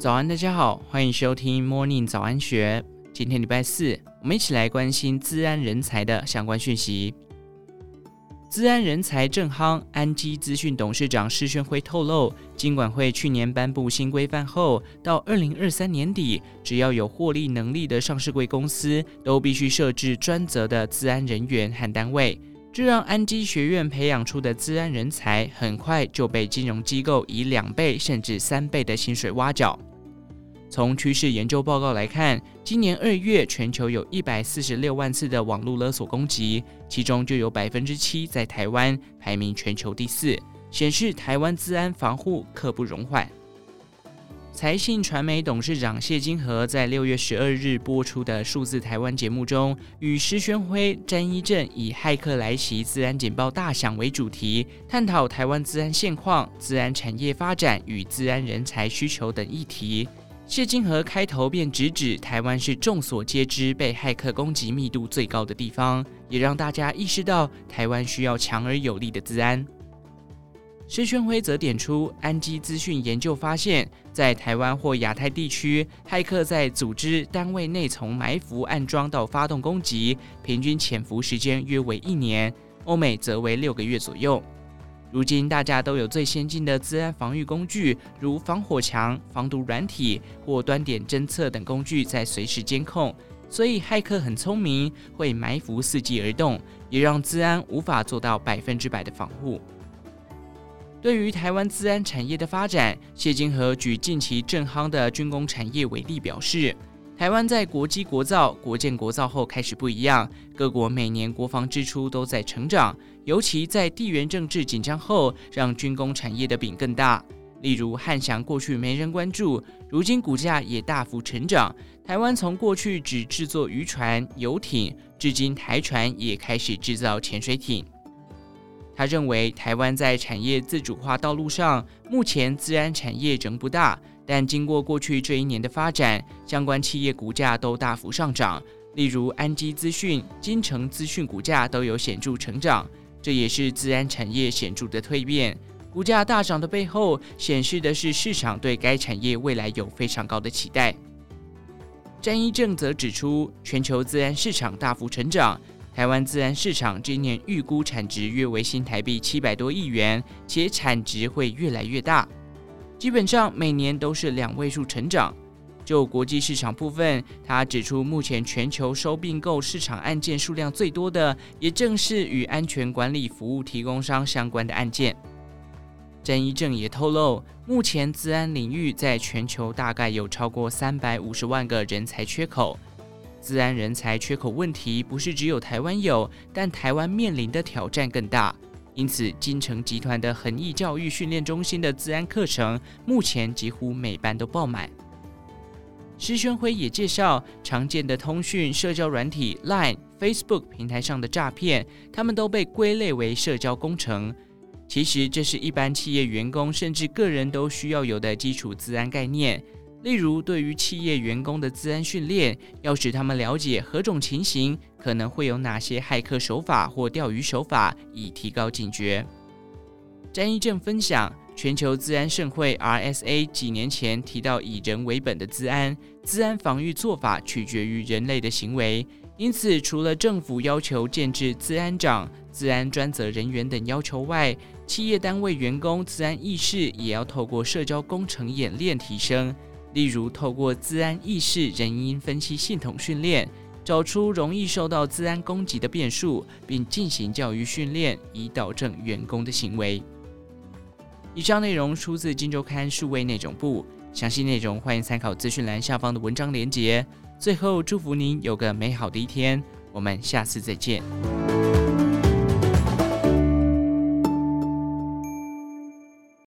早安，大家好，欢迎收听 Morning 早安学。今天礼拜四，我们一起来关心资安人才的相关讯息。资安人才正夯，安基资讯董事长施宣辉透露，金管会去年颁布新规范后，到二零二三年底，只要有获利能力的上市柜公司，都必须设置专责的资安人员和单位。这让安基学院培养出的资安人才，很快就被金融机构以两倍甚至三倍的薪水挖角。从趋势研究报告来看，今年二月全球有一百四十六万次的网络勒索攻击，其中就有百分之七在台湾，排名全球第四，显示台湾资安防护刻不容缓。财信传媒董事长谢金河在六月十二日播出的《数字台湾》节目中，与施宣辉、詹一正以“骇客来袭，资安警报大响”为主题，探讨台湾资安现况、资安产业发展与资安人才需求等议题。谢金河开头便直指台湾是众所皆知被骇客攻击密度最高的地方，也让大家意识到台湾需要强而有力的治安。施宣辉则点出，安基资讯研究发现，在台湾或亚太地区，骇客在组织单位内从埋伏、安装到发动攻击，平均潜伏时间约为一年，欧美则为六个月左右。如今大家都有最先进的资安防御工具，如防火墙、防毒软体或端点侦测等工具在随时监控，所以骇客很聪明，会埋伏伺机而动，也让治安无法做到百分之百的防护。对于台湾治安产业的发展，谢金河举近期正夯的军工产业为例，表示。台湾在国机国造、国建国造后开始不一样，各国每年国防支出都在成长，尤其在地缘政治紧张后，让军工产业的饼更大。例如汉翔过去没人关注，如今股价也大幅成长。台湾从过去只制作渔船、游艇，至今台船也开始制造潜水艇。他认为，台湾在产业自主化道路上，目前自然产业仍不大，但经过过去这一年的发展，相关企业股价都大幅上涨。例如安基资讯、金城资讯股价都有显著成长，这也是自然产业显著的蜕变。股价大涨的背后，显示的是市场对该产业未来有非常高的期待。詹一正则指出，全球自然市场大幅成长。台湾自然市场今年预估产值约为新台币七百多亿元，且产值会越来越大，基本上每年都是两位数成长。就国际市场部分，他指出，目前全球收并购市场案件数量最多的，也正是与安全管理服务提供商相关的案件。詹一正也透露，目前资安领域在全球大概有超过三百五十万个人才缺口。自安人才缺口问题不是只有台湾有，但台湾面临的挑战更大。因此，金城集团的恒毅教育训练中心的自安课程目前几乎每班都爆满。施宣辉也介绍，常见的通讯社交软体 Line、Facebook 平台上的诈骗，他们都被归类为社交工程。其实，这是一般企业员工甚至个人都需要有的基础自安概念。例如，对于企业员工的自安训练，要使他们了解何种情形可能会有哪些骇客手法或钓鱼手法，以提高警觉。詹一正分享，全球资安盛会 RSA 几年前提到，以人为本的资安，资安防御做法取决于人类的行为。因此，除了政府要求建置自安长、资安专责人员等要求外，企业单位员工资安意识也要透过社交工程演练提升。例如，透过资安意识人因分析系统训练，找出容易受到资安攻击的变数，并进行教育训练，以导正员工的行为。以上内容出自《金周刊》数位内容部，详细内容欢迎参考资讯栏下方的文章连结。最后，祝福您有个美好的一天，我们下次再见。